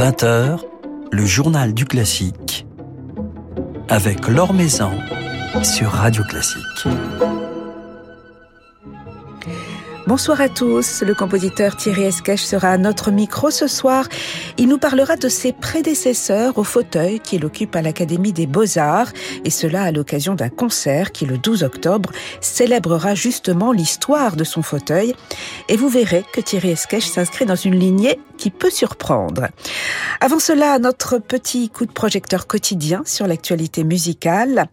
20h, le journal du classique avec Laure Maison sur Radio Classique. Bonsoir à tous. Le compositeur Thierry Esquèche sera à notre micro ce soir. Il nous parlera de ses prédécesseurs au fauteuil qu'il occupe à l'Académie des Beaux-Arts et cela à l'occasion d'un concert qui, le 12 octobre, célébrera justement l'histoire de son fauteuil. Et vous verrez que Thierry Esquèche s'inscrit dans une lignée qui peut surprendre. Avant cela, notre petit coup de projecteur quotidien sur l'actualité musicale.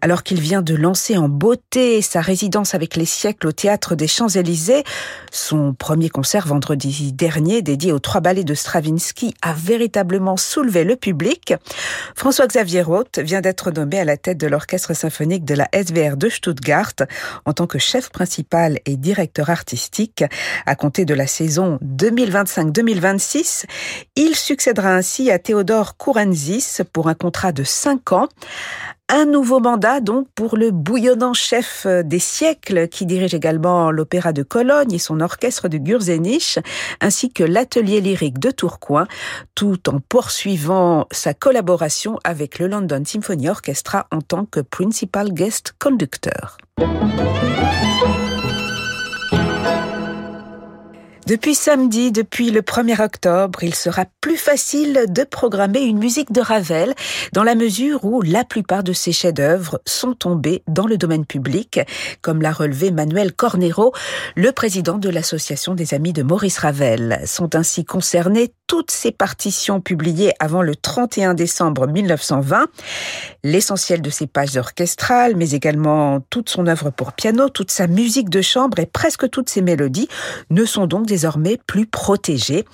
Alors qu'il vient de lancer en beauté sa résidence avec les siècles au théâtre des Champs-Élysées, son premier concert vendredi dernier dédié aux trois ballets de Stravinsky a véritablement soulevé le public. François-Xavier Roth vient d'être nommé à la tête de l'orchestre symphonique de la SVR de Stuttgart en tant que chef principal et directeur artistique à compter de la saison 2025-2026 il succédera ainsi à Théodore Kourenzis pour un contrat de 5 ans. Un nouveau mandat donc pour le bouillonnant chef des siècles qui dirige également l'Opéra de Cologne et son orchestre de Gurzenich ainsi que l'Atelier lyrique de Tourcoing tout en poursuivant sa collaboration avec le London Symphony Orchestra en tant que principal guest conductor. Depuis samedi, depuis le 1er octobre, il sera plus facile de programmer une musique de Ravel dans la mesure où la plupart de ses chefs-d'œuvre sont tombés dans le domaine public, comme l'a relevé Manuel Cornero, le président de l'association des amis de Maurice Ravel. Sont ainsi concernées toutes ses partitions publiées avant le 31 décembre 1920, l'essentiel de ses pages orchestrales, mais également toute son œuvre pour piano, toute sa musique de chambre et presque toutes ses mélodies ne sont donc désormais plus protégé.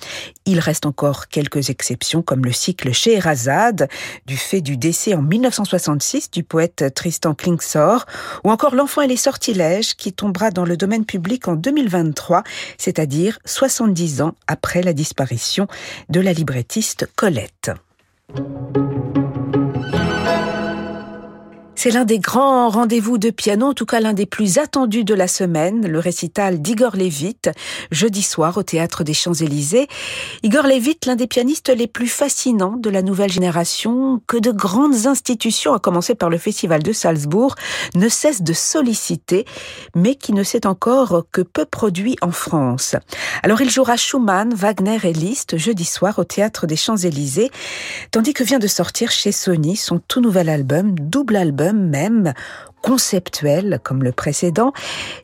Il reste encore quelques exceptions comme le cycle Scheherazade, du fait du décès en 1966 du poète Tristan Klingsor, ou encore L'enfant et les sortilèges qui tombera dans le domaine public en 2023, c'est-à-dire 70 ans après la disparition de la librettiste Colette. C'est l'un des grands rendez-vous de piano, en tout cas l'un des plus attendus de la semaine, le récital d'Igor Levit, jeudi soir au Théâtre des Champs-Élysées. Igor Levit, l'un des pianistes les plus fascinants de la nouvelle génération, que de grandes institutions, à commencer par le Festival de Salzbourg, ne cessent de solliciter, mais qui ne s'est encore que peu produit en France. Alors il jouera Schumann, Wagner et Liszt jeudi soir au Théâtre des Champs-Élysées, tandis que vient de sortir chez Sony son tout nouvel album, double album, même conceptuel comme le précédent,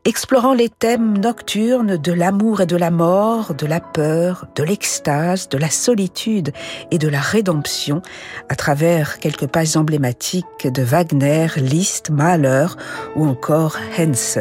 explorant les thèmes nocturnes de l'amour et de la mort, de la peur, de l'extase, de la solitude et de la rédemption, à travers quelques pages emblématiques de Wagner, Liszt, Mahler ou encore Hense.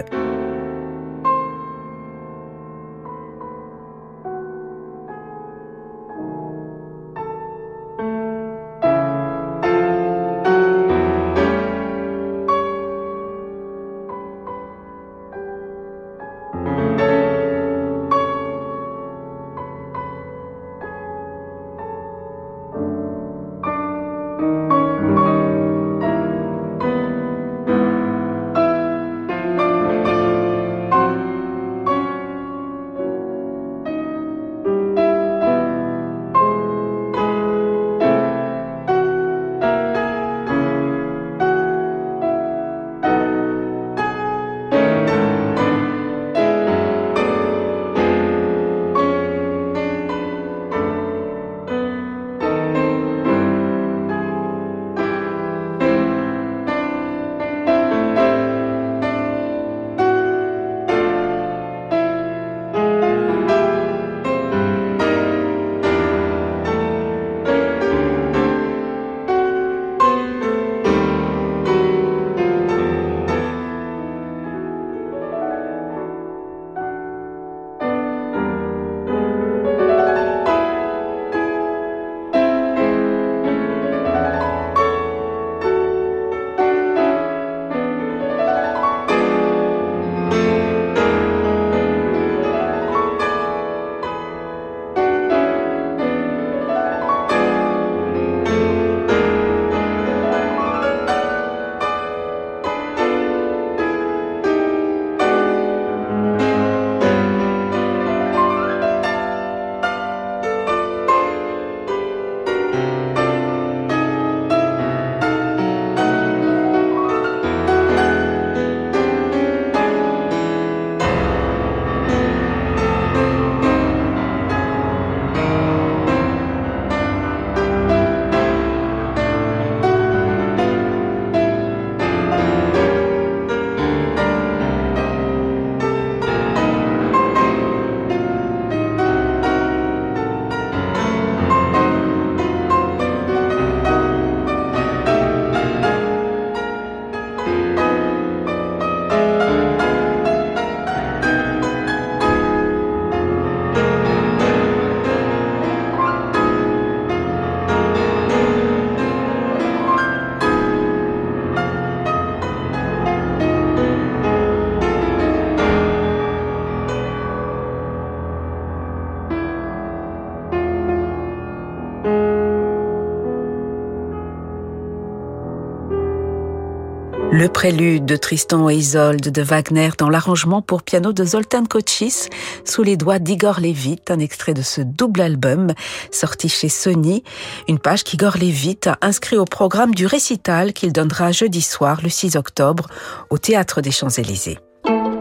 Prélude de Tristan et Isolde de Wagner dans l'arrangement pour piano de Zoltan Kochis sous les doigts d'Igor Levit, un extrait de ce double album sorti chez Sony, une page qu'Igor Levit inscrit au programme du récital qu'il donnera jeudi soir le 6 octobre au Théâtre des Champs-Élysées.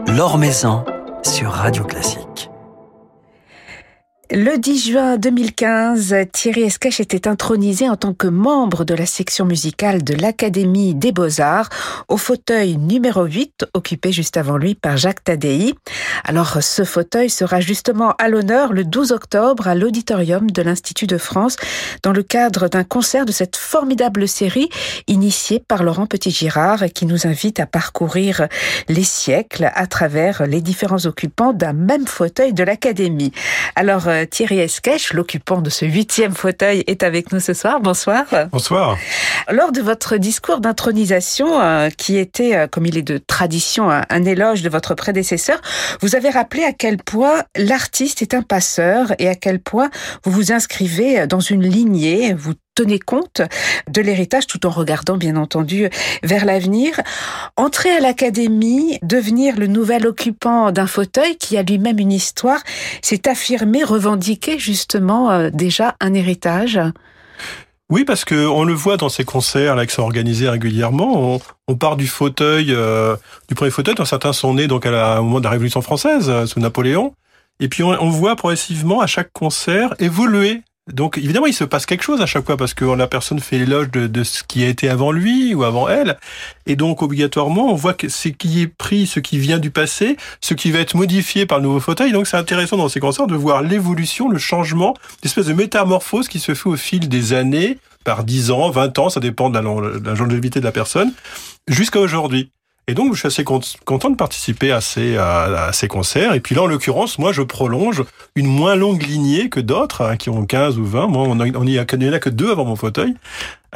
L'Or Maison sur Radio Classique. Le 10 juin 2015, Thierry Esquèche était intronisé en tant que membre de la section musicale de l'Académie des Beaux-Arts au fauteuil numéro 8, occupé juste avant lui par Jacques Tadei. Alors, ce fauteuil sera justement à l'honneur le 12 octobre à l'auditorium de l'Institut de France dans le cadre d'un concert de cette formidable série initiée par Laurent Petit-Girard qui nous invite à parcourir les siècles à travers les différents occupants d'un même fauteuil de l'Académie. Alors, Thierry Esquèche, l'occupant de ce huitième fauteuil, est avec nous ce soir. Bonsoir. Bonsoir. Lors de votre discours d'intronisation, euh, qui était, euh, comme il est de tradition, un, éloge de votre prédécesseur, vous avez rappelé à quel point l'artiste est un passeur et à quel point vous vous inscrivez dans une lignée, vous tenez compte de l'héritage tout en regardant bien entendu vers l'avenir. Entrer à l'académie, devenir le nouvel occupant d'un fauteuil qui a lui-même une histoire, c'est affirmer, revendiquer justement euh, déjà un héritage. Oui, parce que on le voit dans ces concerts là qui sont organisés régulièrement. On, part du fauteuil, euh, du premier fauteuil, dont certains sont nés donc à la, au moment de la Révolution française euh, sous Napoléon. Et puis on, on, voit progressivement à chaque concert évoluer donc évidemment, il se passe quelque chose à chaque fois parce que la personne fait l'éloge de, ce qui a été avant lui ou avant elle. Et donc obligatoirement, on voit que ce qui est pris, ce qui vient du passé, ce qui va être modifié par le nouveau fauteuil. Donc c'est intéressant dans ces concerts de voir l'évolution, le changement, l'espèce de métamorphose qui se fait au fil des années, par 10 ans, 20 ans, ça dépend de la, de la longévité de la personne, jusqu'à aujourd'hui. Et donc, je suis assez content de participer à ces, à, ces concerts. Et puis là, en l'occurrence, moi, je prolonge une moins longue lignée que d'autres, hein, qui ont 15 ou 20. Moi, on, a, n'y a que deux avant mon fauteuil.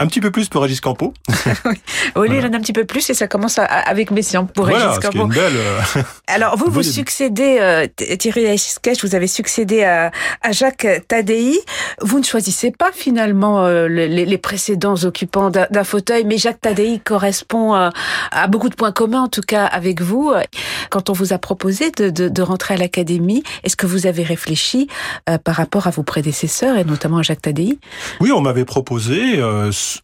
Un petit peu plus pour Régis Campo. oui, il en a un petit peu plus et ça commence avec Messiaen pour Régis Campo. Une belle, euh, Alors vous, vous succédez, euh, Thierry Esquèche, vous avez succédé à, à, Jacques Tadei. Vous ne choisissez pas finalement euh, les, les, précédents occupants d'un fauteuil, mais Jacques Tadei correspond à, à, beaucoup de points communs, en tout cas avec vous. Quand on vous a proposé de, de, de rentrer à l'académie, est-ce que vous avez réfléchi euh, par rapport à vos prédécesseurs et notamment à Jacques Tadei? Oui, on m'avait proposé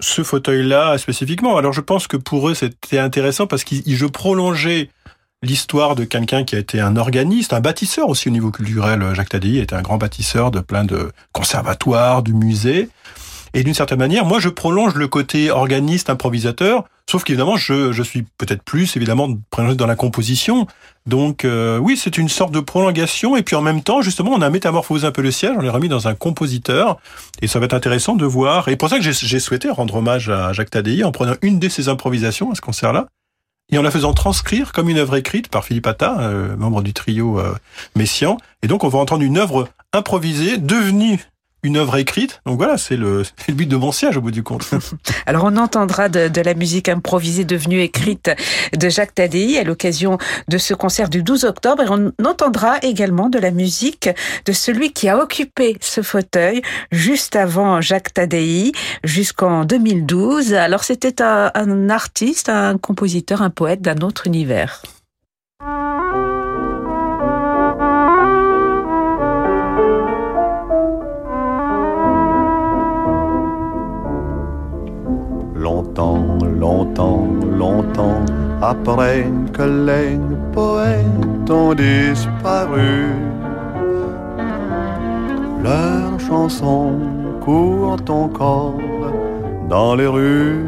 ce fauteuil-là spécifiquement. Alors je pense que pour eux c'était intéressant parce que je prolongeais l'histoire de quelqu'un qui a été un organiste, un bâtisseur aussi au niveau culturel. Jacques Tadei était un grand bâtisseur de plein de conservatoires, de musées. Et d'une certaine manière, moi, je prolonge le côté organiste, improvisateur, sauf qu'évidemment, je, je suis peut-être plus, évidemment, dans la composition. Donc, euh, oui, c'est une sorte de prolongation. Et puis, en même temps, justement, on a métamorphosé un peu le siège, on l'a remis dans un compositeur. Et ça va être intéressant de voir. Et pour ça que j'ai souhaité rendre hommage à Jacques Tadei en prenant une de ses improvisations à ce concert-là et en la faisant transcrire comme une œuvre écrite par Philippe Atta, euh, membre du trio euh, Messian. Et donc, on va entendre une œuvre improvisée, devenue une œuvre écrite. Donc voilà, c'est le, but de mon siège au bout du compte. Alors on entendra de, la musique improvisée devenue écrite de Jacques Tadei à l'occasion de ce concert du 12 octobre et on entendra également de la musique de celui qui a occupé ce fauteuil juste avant Jacques Tadei jusqu'en 2012. Alors c'était un artiste, un compositeur, un poète d'un autre univers. Longtemps, longtemps, longtemps après que les poètes ont disparu. Leurs chansons courent encore dans les rues.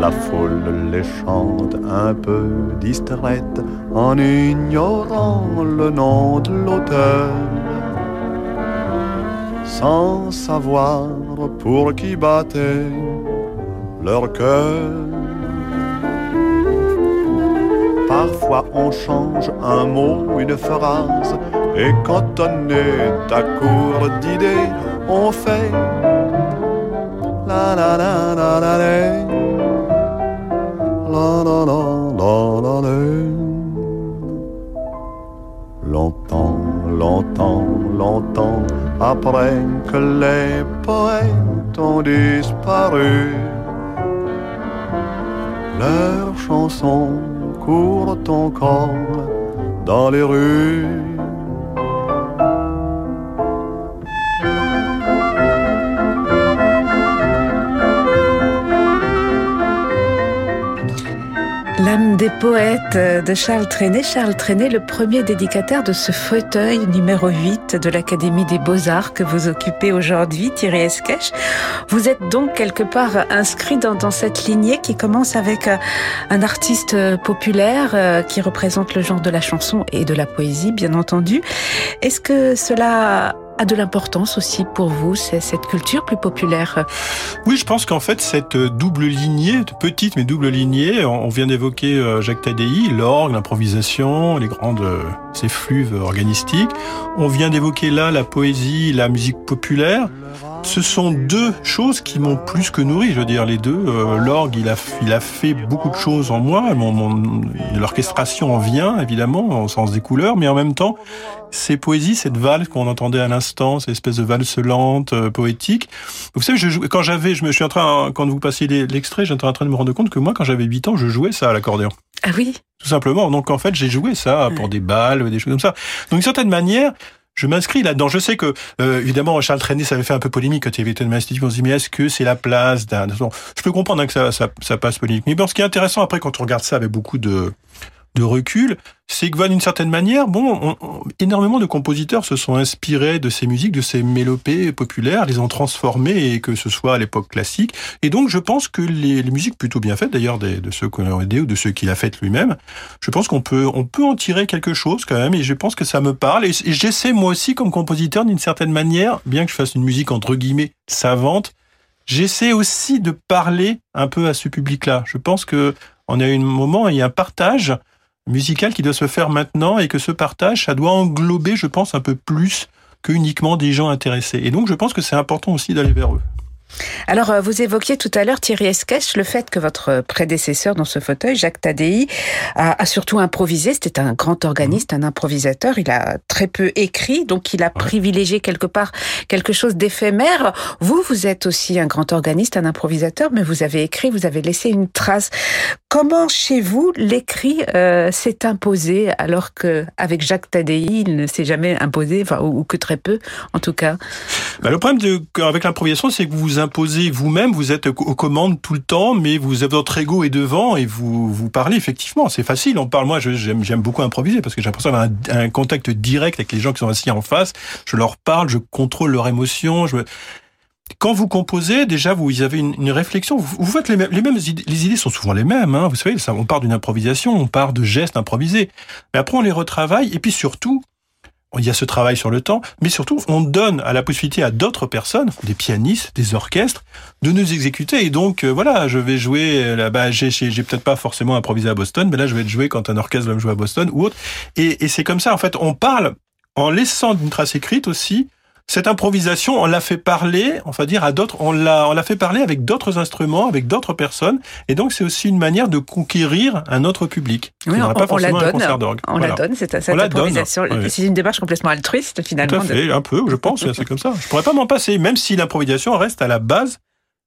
La foule les chante un peu distraite en ignorant le nom de l'auteur sans savoir pour qui battait leur cœur. Parfois on change un mot, une phrase, et quand on est à court d'idées, on fait la la la la la la la la la la Longtemps, longtemps, longtemps après que les poètes ont disparu. Leurs chansons courent encore dans les rues. Des poètes de Charles Trenet. Charles Trenet, le premier dédicataire de ce fauteuil numéro 8 de l'Académie des Beaux-Arts que vous occupez aujourd'hui, Thierry Esquèche. Vous êtes donc quelque part inscrit dans, dans cette lignée qui commence avec euh, un artiste populaire euh, qui représente le genre de la chanson et de la poésie, bien entendu. Est-ce que cela a de l'importance aussi pour vous, cette culture plus populaire Oui, je pense qu'en fait, cette double lignée, petite mais double lignée, on vient d'évoquer euh, Jacques Tadei, l'orgue, l'improvisation, les grandes euh, effluves organistiques. On vient d'évoquer là la poésie, la musique populaire. Ce sont deux choses qui m'ont plus que nourri, je veux dire, les deux. Euh, l'orgue, il a, il a fait beaucoup de choses en moi. Mon, L'orchestration en vient, évidemment, au sens des couleurs, mais en même temps, ces poésies, cette valse qu'on entendait à l'instant, cette espèce de valse lente, euh, poétique. Vous savez, je quand j'avais, je me suis en train, quand vous passiez l'extrait, j'étais en train de me rendre compte que moi, quand j'avais 8 ans, je jouais ça à l'accordéon. Ah oui? Tout simplement. Donc en fait, j'ai joué ça pour des balles, des choses comme ça. Donc d'une certaine manière, je m'inscris là-dedans. Je sais que, euh, évidemment, Charles Trenet, ça avait fait un peu polémique quand il avait été l'institut. On se dit, mais est-ce que c'est la place d'un... Je peux comprendre hein, que ça, ça, ça passe polémique. Mais bon, ce qui est intéressant après, quand on regarde ça avec beaucoup de, de recul, c'est que, d'une certaine manière, bon, énormément de compositeurs se sont inspirés de ces musiques, de ces mélopées populaires, les ont transformées, et que ce soit à l'époque classique. Et donc, je pense que les, musiques plutôt bien faites, d'ailleurs, de ceux qu'on a aidé ou de ceux qu'il a faites lui-même, je pense qu'on peut, on peut en tirer quelque chose quand même, et je pense que ça me parle. Et, j'essaie, moi aussi, comme compositeur, d'une certaine manière, bien que je fasse une musique entre guillemets savante, j'essaie aussi de parler un peu à ce public-là. Je pense que on a un moment, il y a un partage musical qui doit se faire maintenant et que ce partage, ça doit englober, je pense, un peu plus que uniquement des gens intéressés. Et donc, je pense que c'est important aussi d'aller vers eux. Alors, euh, vous évoquiez tout à l'heure, Thierry Esquèche, le fait que votre prédécesseur dans ce fauteuil, Jacques Tadei, a, surtout improvisé. C'était un grand organiste, un improvisateur. Il a très peu écrit, donc il a privilégié quelque part quelque chose d'éphémère. Vous, vous êtes aussi un grand organiste, un improvisateur, mais vous avez écrit, vous avez laissé une trace. Comment, chez vous, l'écrit euh, s'est imposé alors que avec Jacques Tadei, il ne s'est jamais imposé, enfin, ou, que très peu, en tout cas? Bah, Le problème de, avec l'improvisation, c'est que vous vous imposez vous-même, vous êtes aux commandes tout le temps, mais vous avez votre ego est devant et vous vous parlez effectivement. C'est facile, on parle. Moi, j'aime beaucoup improviser parce que j'ai l'impression d'avoir un, contact direct avec les gens qui sont assis en face. Je leur parle, je contrôle leurs émotions. Je quand vous composez, déjà, vous avez une, réflexion. Vous, faites les mêmes, idées. Les idées sont souvent les mêmes. Hein, vous savez, on part d'une improvisation, on part de gestes improvisés. Mais après, on les retravaille. Et puis surtout, il y a ce travail sur le temps, mais surtout, on donne à la possibilité à d'autres personnes, des pianistes, des orchestres, de nous exécuter. Et donc, euh, voilà, je vais jouer, euh, là, bas j'ai, peut-être pas forcément improvisé à Boston, mais là, je vais jouer quand un orchestre va me jouer à Boston ou autre. Et, et c'est comme ça, en fait, on parle en laissant une trace écrite aussi, cette improvisation, on l'a fait parler, on va dire à d'autres, on l'a, on l'a fait parler avec d'autres instruments, avec d'autres personnes, et donc c'est aussi une manière de conquérir un autre public. Oui, on, pas forcément la donne, On la donne, c'est cette improvisation. C'est une démarche complètement altruiste finalement. Tout à fait, un peu, je pense, c'est comme ça. Je pourrais pas m'en passer, même si l'improvisation reste à la base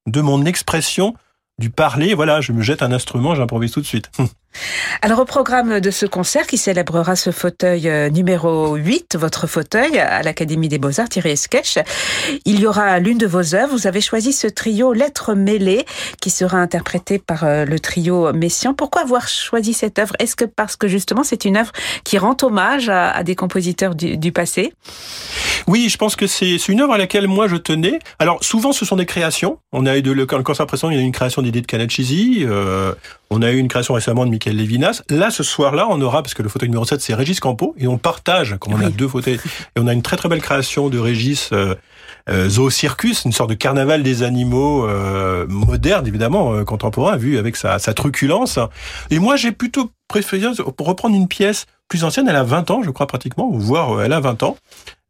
de mon expression du parler. Voilà, je me jette un instrument, j'improvise tout de suite. Alors au programme de ce concert qui célébrera ce fauteuil euh, numéro 8, votre fauteuil à l'Académie des Beaux-Arts Thierry Sketch, il y aura l'une de vos œuvres. Vous avez choisi ce trio Lettres mêlées qui sera interprété par euh, le trio Messian. Pourquoi avoir choisi cette œuvre? Est-ce que parce que justement c'est une œuvre qui rend hommage à, des compositeurs du, passé? Oui, je pense que c'est une œuvre à laquelle moi je tenais. Alors souvent ce sont des créations. On a eu le concert précédent, il y a eu une création d'idées de Canachisi. Euh, on a eu une création récemment de Michael Levinas. Là, ce soir-là, on aura, parce que le fauteuil numéro 7, c'est Régis Campo, et on partage, comme on a deux fauteuils, et on a une très très belle création de Régis euh, euh Zoo Circus, une sorte de carnaval des animaux euh, moderne, évidemment, euh, contemporain, vu avec sa, sa truculence. Et moi, j'ai plutôt préféré pour reprendre une pièce plus ancienne, elle a 20 ans, je crois pratiquement, voire elle a 20 ans,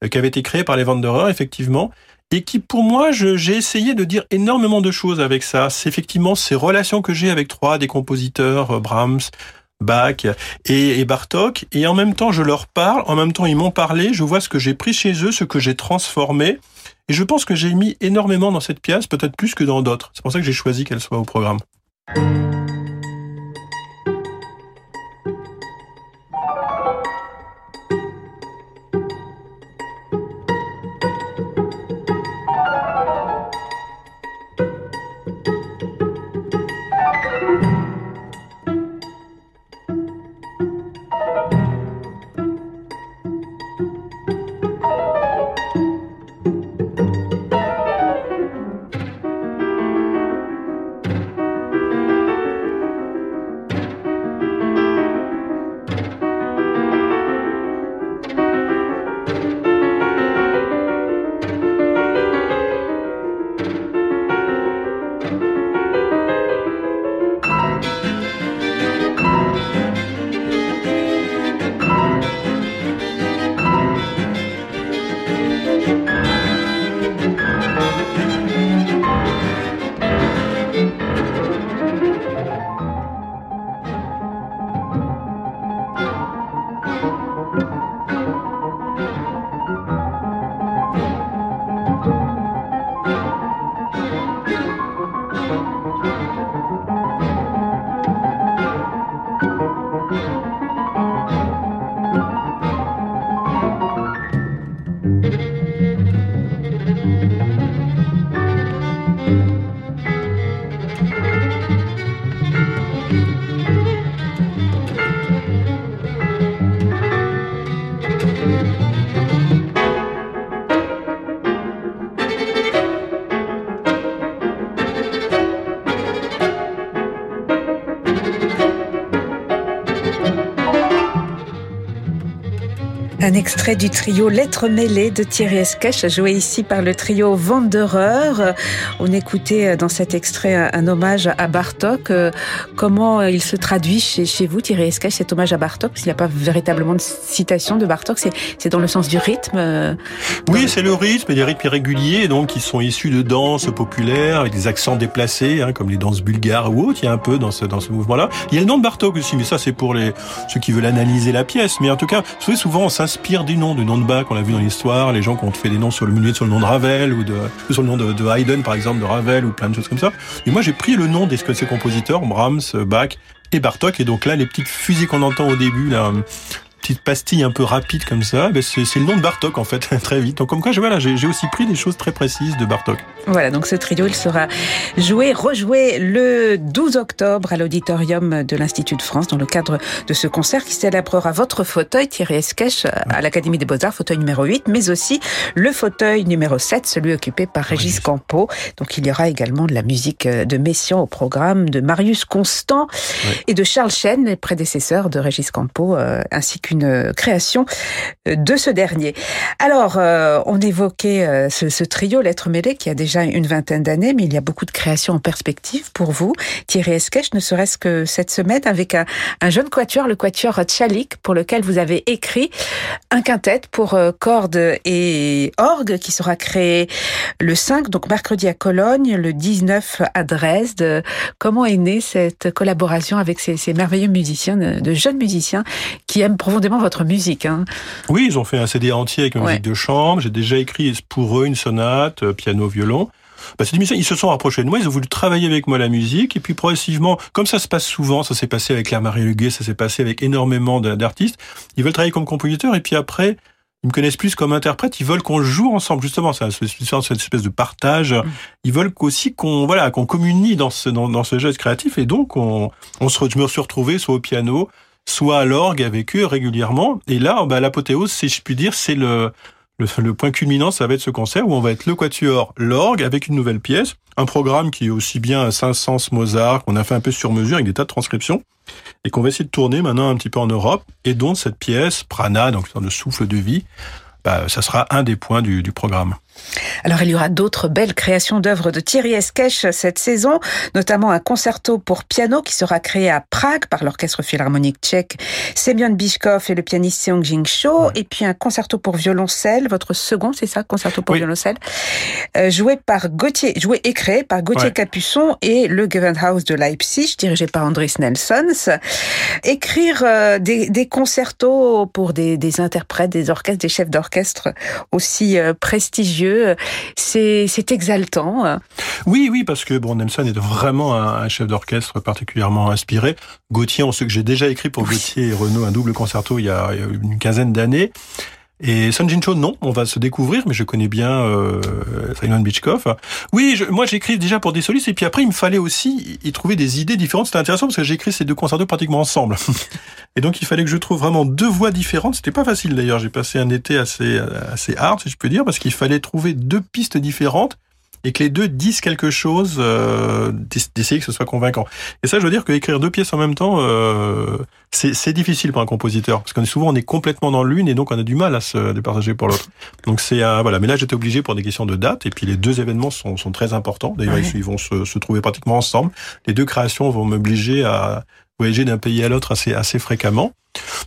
qui avait été créée par les Wanderers, effectivement, et qui pour moi, j'ai essayé de dire énormément de choses avec ça. C'est effectivement ces relations que j'ai avec trois des compositeurs, euh, Brahms, Bach et, et, Bartok, et en même temps je leur parle, en même temps ils m'ont parlé, je vois ce que j'ai pris chez eux, ce que j'ai transformé, et je pense que j'ai mis énormément dans cette pièce, peut-être plus que dans d'autres. C'est pour ça que j'ai choisi qu'elle soit au programme. Du trio Lettres mêlées de Thierry Esquèche, joué ici par le trio Wanderer. On écoutait dans cet extrait un hommage à Bartok. Comment il se traduit chez, chez vous, Thierry Esquèche, cet hommage à Bartok Parce qu'il n'y a pas véritablement de citation de Bartok, c'est dans le sens du rythme Oui, c'est le rythme et des rythmes irréguliers, donc qui sont issus de danses populaires avec des accents déplacés, hein, comme les danses bulgares ou autres. Il y a un peu dans ce, dans ce mouvement-là. Il y a le nom de Bartok aussi, mais ça c'est pour les ceux qui veulent analyser la pièce. Mais en tout cas, souvent on s'inspire du nom, du nom de Bach, on l'a vu dans l'histoire, les gens qui ont fait des noms sur le milieu sur le nom de Ravel ou de, sur le nom de, de, Haydn par exemple, de Ravel ou plein de choses comme ça. Et moi j'ai pris le nom des ces compositeurs, Brahms, Bach et Bartok. Et donc là, les petites fusées qu'on entend au début, là, petite pastille un peu rapide comme ça, ben c'est le nom de Bartok en fait, très vite. Donc comme quoi, voilà, j'ai aussi pris des choses très précises de Bartok. Voilà, donc ce trio, il sera joué, rejoué le 12 octobre à l'auditorium de l'Institut de France dans le cadre de ce concert qui célébrera votre fauteuil, Thierry Esquèche, à l'Académie des Beaux-Arts, fauteuil numéro 8, mais aussi le fauteuil numéro 7, celui occupé par Régis Campo. Donc il y aura également de la musique de Messiaen au programme, de Marius Constant et de Charles Chen, les prédécesseurs de Régis Campo, euh, ainsi qu'une création de ce dernier. Alors, euh, on évoquait euh, ce, ce trio Lettres mêlées qui a déjà une vingtaine d'années, mais il y a beaucoup de créations en perspective pour vous. Thierry Esquèche, ne serait-ce que cette semaine, avec un, jeune quatuor, le quatuor Tchalik, pour lequel vous avez écrit un quintet pour euh, cordes et orgue qui sera créé le 5, donc mercredi à Cologne, le 19 à Dresde. Comment est née cette collaboration avec ces, merveilleux musiciens, de, jeunes musiciens qui aiment profondément votre musique hein. Oui, ils ont fait un CD entier avec une musique de chambre. J'ai déjà écrit pour eux une sonate, euh, piano, violon. Bah, cette émission, ils se sont rapprochés de moi, ils ont voulu travailler avec moi la musique, et puis progressivement, comme ça se passe souvent, ça s'est passé avec Claire-Marie Huguet, ça s'est passé avec énormément d'artistes, ils veulent travailler comme compositeur, et puis après, ils me connaissent plus comme interprète, ils veulent qu'on joue ensemble, justement, c'est cette espèce de partage, mm. ils veulent aussi qu'on voilà qu'on communie dans ce, dans, dans ce geste créatif, et donc on, on se, je me suis retrouvé soit au piano, soit à l'orgue avec eux régulièrement, et là, bah, l'apothéose, si je puis dire, c'est le le, point culminant, ça va être ce concert où on va être le quatuor, l'orgue avec une nouvelle pièce, un programme qui est aussi bien un Saint-Saëns Mozart qu'on a fait un peu sur mesure avec des tas de transcriptions et qu'on va essayer de tourner maintenant un petit peu en Europe. Et dont cette pièce Prana, donc de souffle de vie, bah, ça sera un des points du programme. Alors il y aura d'autres belles créations d'œuvres de Thierry Esquèche cette saison, notamment un concerto pour piano qui sera créé à Prague par l'orchestre philharmonique tchèque Semyon Bishkov et le pianiste Seong Jing Cho, et puis un concerto pour violoncelle, votre second, c'est ça, concerto pour violoncelle, euh, joué par Gauthier, joué et créé par Gauthier Capuçon et le Gewandhaus de Leipzig, dirigé par Andris Nelsons. Écrire euh, des, des, concertos pour des, des, interprètes, des orchestres, des chefs d'orchestre aussi euh, prestigieux c'est exaltant. Oui, oui, parce que bon, Nelson est vraiment un, chef d'orchestre particulièrement inspiré. Gauthier, on sait que j'ai déjà écrit pour Gauthier et Renaud un double concerto il y a, une quinzaine d'années. Et Sun Jin Cho, non, on va se découvrir, mais je connais bien euh, Simon Bichkov. Oui, je, moi j'écris déjà pour des solistes, et puis après il me fallait aussi y trouver des idées différentes. C'était intéressant parce que j'ai écrit ces deux concertos pratiquement ensemble. et donc il fallait que je trouve vraiment deux voix différentes. C'était pas facile d'ailleurs. J'ai passé un été assez assez hard, si je peux dire, parce qu'il fallait trouver deux pistes différentes et que les deux disent quelque chose, euh, d'essayer que ce soit convaincant. Et ça, je veux dire qu'écrire deux pièces en même temps, euh, c'est difficile pour un compositeur, parce qu'on est souvent on est complètement dans l'une et donc on a du mal à se départager pour l'autre. Donc c'est voilà. Mais là, j'étais obligé pour des questions de date, et puis les deux événements sont, sont très importants. D'ailleurs, ils vont se, se, trouver pratiquement ensemble. Les deux créations vont m'obliger à voyager d'un pays à l'autre assez assez fréquemment.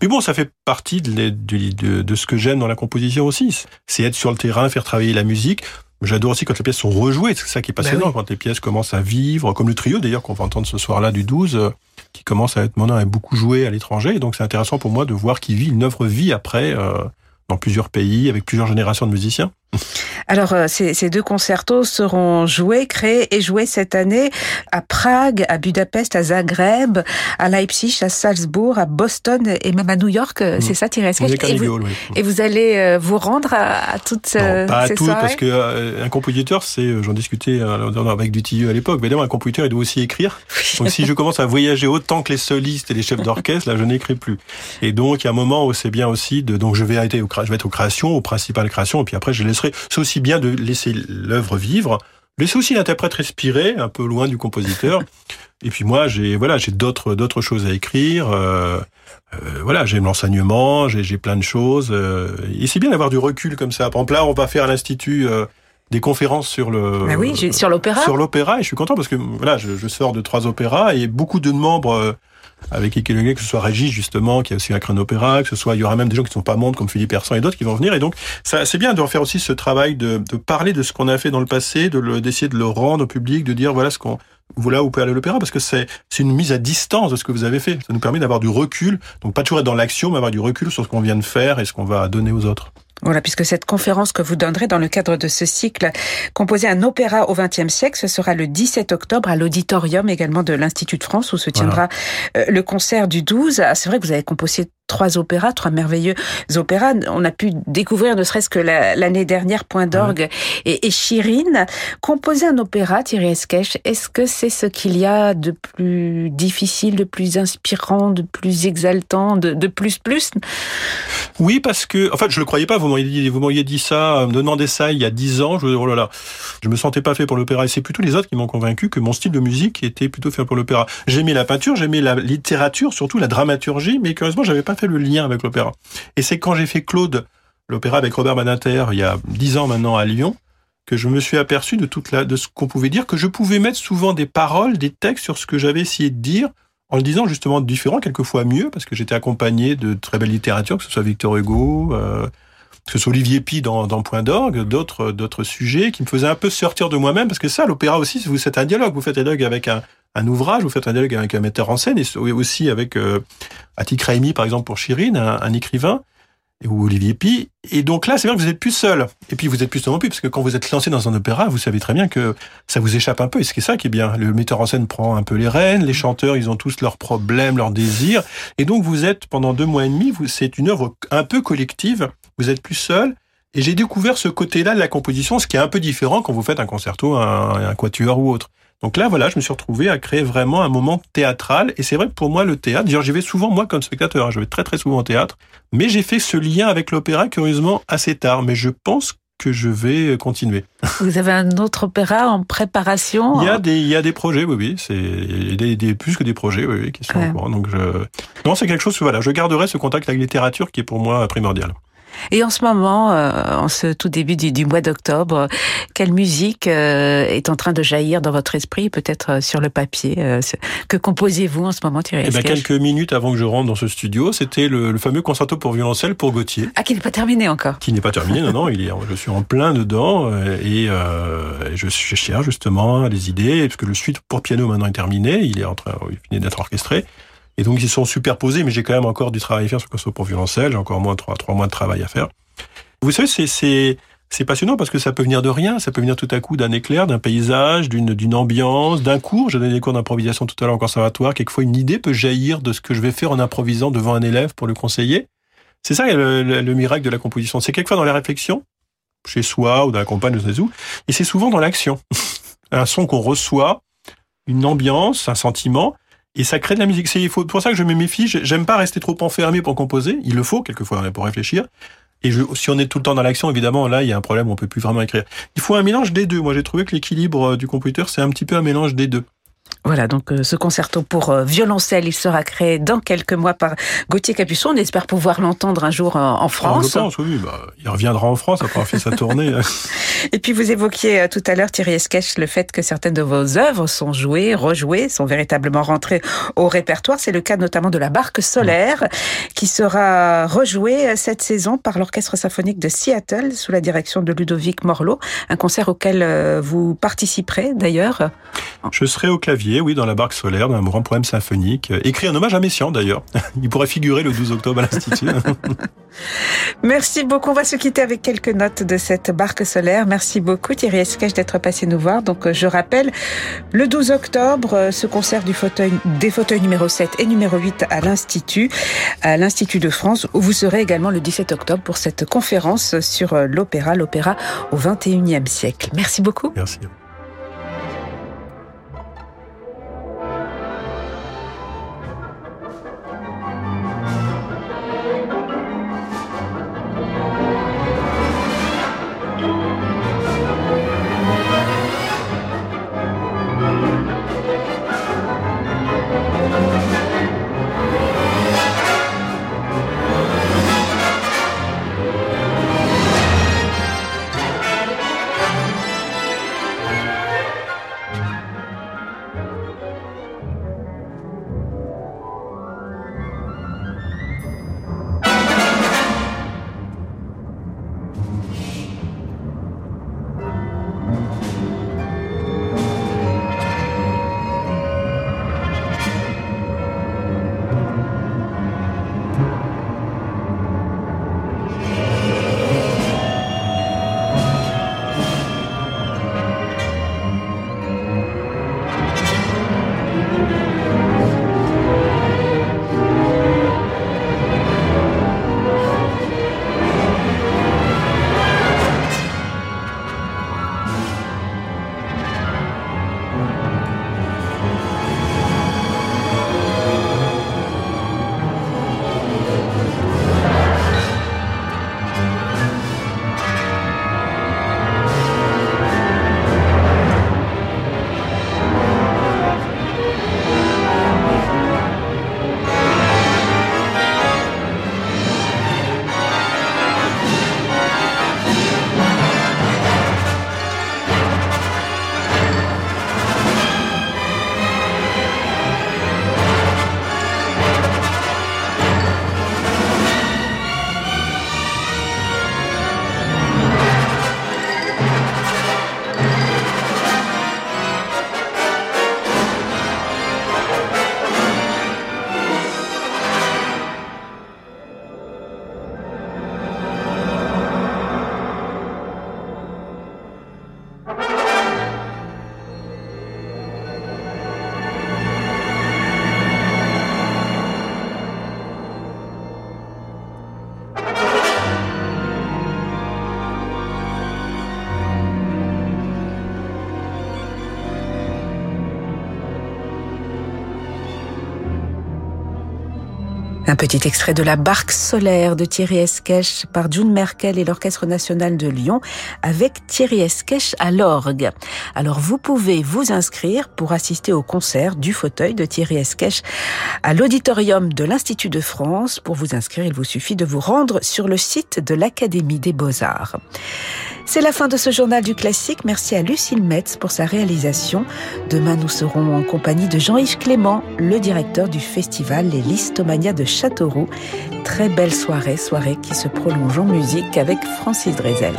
Mais bon, ça fait partie de, de, de ce que j'aime dans la composition aussi. C'est être sur le terrain, faire travailler la musique. J'adore aussi quand les pièces sont rejouées, c'est ça qui est bah passionnant, quand les pièces commencent à vivre, comme le trio d'ailleurs qu'on va entendre ce soir-là du 12, euh, qui commence à être maintenant à beaucoup joué à l'étranger. Donc c'est intéressant pour moi de voir qu'il vit une œuvre vie après euh, dans plusieurs pays, avec plusieurs générations de musiciens. Alors, euh, ces, ces, deux concertos seront joués, créés et joués cette année à Prague, à Budapest, à Zagreb, à Leipzig, à Salzbourg, à Boston et même à New York. Euh, c'est ça, Thierry et, vous, et vous allez euh, vous rendre à, à toutes non, pas à toutes, parce que un compositeur, c'est, j'en discutais avec Dutilleux à l'époque, mais évidemment, un compositeur, il doit aussi écrire. Donc, si je commence à voyager autant que les solistes et les chefs d'orchestre, là, je n'écris plus. Et donc, il y a un moment où c'est bien aussi de, donc je vais, être, je vais être aux créations, aux principales créations, et puis après, je c'est aussi bien de laisser l'œuvre vivre, laisser aussi l'interprète respirer un peu loin du compositeur. Et puis moi, j'ai voilà, j'ai d'autres d'autres choses à écrire. Euh, euh, voilà, j'aime l'enseignement, j'ai j'ai plein de choses. euh, et c'est bien d'avoir du recul comme ça. Par exemple, là, on va faire à l'institut euh, des conférences sur le Ah oui, sur l'opéra. sur l'opéra et je suis content parce que voilà, je, je sors de trois opéras et beaucoup de membres avec qui que ce soit Régis justement qui a aussi un crâne opéra, que ce soit il y aura même des gens qui ne sont pas membres comme Philippe Hersan et d'autres qui vont venir et donc ça c'est bien de refaire aussi ce travail de, de parler de ce qu'on a fait dans le passé, de le- d'essayer de le rendre au public, de dire voilà ce qu'on voilà où peut aller l'opéra parce que c'est c'est une mise à distance de ce que vous avez fait. Ça nous permet d'avoir du recul, donc pas toujours être dans l'action, mais avoir du recul sur ce qu'on vient de faire et ce qu'on va donner aux autres. Voilà, puisque cette conférence que vous donnerez dans le cadre de ce cycle composé un opéra au XXe siècle, ce sera le 17 octobre à l'auditorium également de l'Institut de France où se tiendra euh, le concert du 12. Ah, c'est vrai que vous avez composé trois opéras, trois merveilleux opéras. On a pu découvrir, ne serait-ce que la- l'année dernière, Point d'orgue et, et Chirine. Composer un opéra, Thierry Esquèche, est-ce que c'est ce qu'il y a de plus difficile, de plus inspirant, de plus exaltant, de, de plus plus? Oui, parce que, en fait, je le croyais pas. Vous m'auriez dit, vous m'auriez dit ça, euh, me demandez ça il y a dix ans. Je, oh là là, je me sentais pas fait pour l'opéra. Et c'est plutôt les autres qui m'ont convaincu que mon style de musique était plutôt fait pour l'opéra. J'aimais la peinture, j'aimais la littérature, surtout la dramaturgie, mais curieusement, j'avais pas le lien avec l'opéra. Et c'est quand j'ai fait Claude, l'opéra avec Robert Badinter, il y a dix ans maintenant à Lyon, que je me suis aperçu de toute la, de ce qu'on pouvait dire, que je pouvais mettre souvent des paroles, des textes sur ce que j'avais essayé de dire, en le disant justement différent, quelquefois mieux, parce que j'étais accompagné de très belle littérature, que ce soit Victor Hugo, euh, que ce soit Olivier Pi dans, dans Point d'orgue, d'autres d'autres sujets qui me faisaient un peu sortir de moi-même, parce que ça, l'opéra aussi, vous faites un dialogue, vous faites un dialogue avec un, un ouvrage, vous faites un dialogue avec un metteur en scène, et aussi avec euh, Attic Raimi, par exemple, pour Chirine, un, écrivain, ou Olivier Pi. Et donc là, c'est vrai que vous êtes plus seul. Et puis vous êtes plus non plus, parce que quand vous êtes lancé dans un opéra, vous savez très bien que ça vous échappe un peu. Et c'est ça qui est bien. Le metteur en scène prend un peu les rênes, les chanteurs, ils ont tous leurs problèmes, leurs désirs. Et donc vous êtes, pendant deux mois et demi, c'est une œuvre un peu collective. Vous êtes plus seul. Et j'ai découvert ce côté-là de la composition, ce qui est un peu différent quand vous faites un concerto, un, un quatuor ou autre. Donc là, voilà, je me suis retrouvé à créer vraiment un moment théâtral. Et c'est vrai que pour moi, le théâtre, d'ailleurs, j'y vais souvent, moi, comme spectateur, hein, je vais très très souvent au théâtre. Mais j'ai fait ce lien avec l'opéra, curieusement, assez tard. Mais je pense que je vais continuer. Vous avez un autre opéra en préparation Il y a des, il y a des projets, oui, oui. C'est des, des, plus que des projets, oui, oui qui sont Ouais. Donc, je... non, c'est quelque chose, voilà, je garderai ce contact avec la littérature qui est pour moi primordial. Et en ce moment, euh, en ce tout début du, du mois d'octobre, quelle musique euh, est en train de jaillir dans votre esprit, peut-être euh, sur le papier euh, Que composez-vous en ce moment, Thierry Eh ben, quelques minutes avant que je rentre dans ce studio, c'était le, le fameux concerto pour violoncelle pour Gauthier. Ah, qui n'est pas terminé encore. qui n'est pas terminé, non, non, il est, je suis en plein dedans et, je, je cherche justement les idées parce que le suite pour piano maintenant est terminé, il est en train, il finit d'être orchestré et donc ils sont superposés, mais j'ai quand même encore du travail à faire sur concerto pour violoncelle, j'ai encore moins trois, trois mois de travail à faire. Vous savez, c'est c'est c'est passionnant parce que ça peut venir de rien, ça peut venir tout à coup d'un éclair, d'un paysage, d'une d'une ambiance, d'un cours. J'ai donné des cours d'improvisation tout à l'heure au conservatoire. Quelquefois, une idée peut jaillir de ce que je vais faire en improvisant devant un élève pour le conseiller. C'est ça le miracle de la composition. C'est quelquefois dans la réflexion, chez soi ou dans la campagne, je sais où, et c'est souvent dans l'action. un son qu'on reçoit, une ambiance, un sentiment, et ça crée de la musique. C'est pour ça que je me méfie. J'ai- J'aime pas rester trop enfermé pour composer. Il le faut quelquefois hein, pour réfléchir. Et je, si on est tout le temps dans l'action, évidemment, là, il y a un problème, on peut plus vraiment écrire. Il faut un mélange des deux. Moi, j'ai trouvé que l'équilibre euh, du compositeur, c'est un petit peu un mélange des deux. Voilà, donc euh, ce concerto pour euh, violoncelle, il sera créé dans quelques mois par Gauthier Capuçon. On espère pouvoir l'entendre un jour euh, en Alors, France. pense, oui, bah, il reviendra en France après avoir fait sa tournée. Et puis vous évoquiez tout à l'heure, Thierry Esquèche, le fait que certaines de vos œuvres sont jouées, rejouées, sont véritablement rentrées au répertoire. C'est le cas notamment de la Barque solaire, qui sera rejouée cette saison par l'Orchestre symphonique de Seattle sous la direction de Ludovic Morlot. Un concert auquel vous participerez d'ailleurs. Je serai au clavier, oui, dans la barque solaire, d'un grand poème symphonique. euh, Écrit un hommage à Messiaen, d'ailleurs. Il pourrait figurer le 12 octobre à l'Institut. Merci beaucoup. On va se quitter avec quelques notes de cette barque solaire. Merci beaucoup Thierry Esquèche d'être passé nous voir. Donc euh, je rappelle, le 12 octobre, euh, ce concert du fauteuil, des fauteuils numéro 7 et numéro 8 à l'Institut, à l'Institut de France, où vous serez également le 17 octobre pour cette conférence sur l'opéra, l'opéra au 21e siècle. Merci beaucoup. Merci. Un petit extrait de la barque solaire de Thierry Esquèche par June Merkel et l'Orchestre national de Lyon avec Thierry Esquèche à l'orgue. Alors vous pouvez vous inscrire pour assister au concert du fauteuil de Thierry Esquèche à l'auditorium de l'Institut de France. Pour vous inscrire, il vous suffit de vous rendre sur le site de l'Académie des Beaux-Arts. C'est la fin de ce journal du classique. Merci à Lucille Metz pour sa réalisation. Demain, nous serons en compagnie de Jean-Yves Clément, le directeur du festival Les Listomania de Châteauroux. Très belle soirée, soirée qui se prolonge en musique avec Francis Drezel.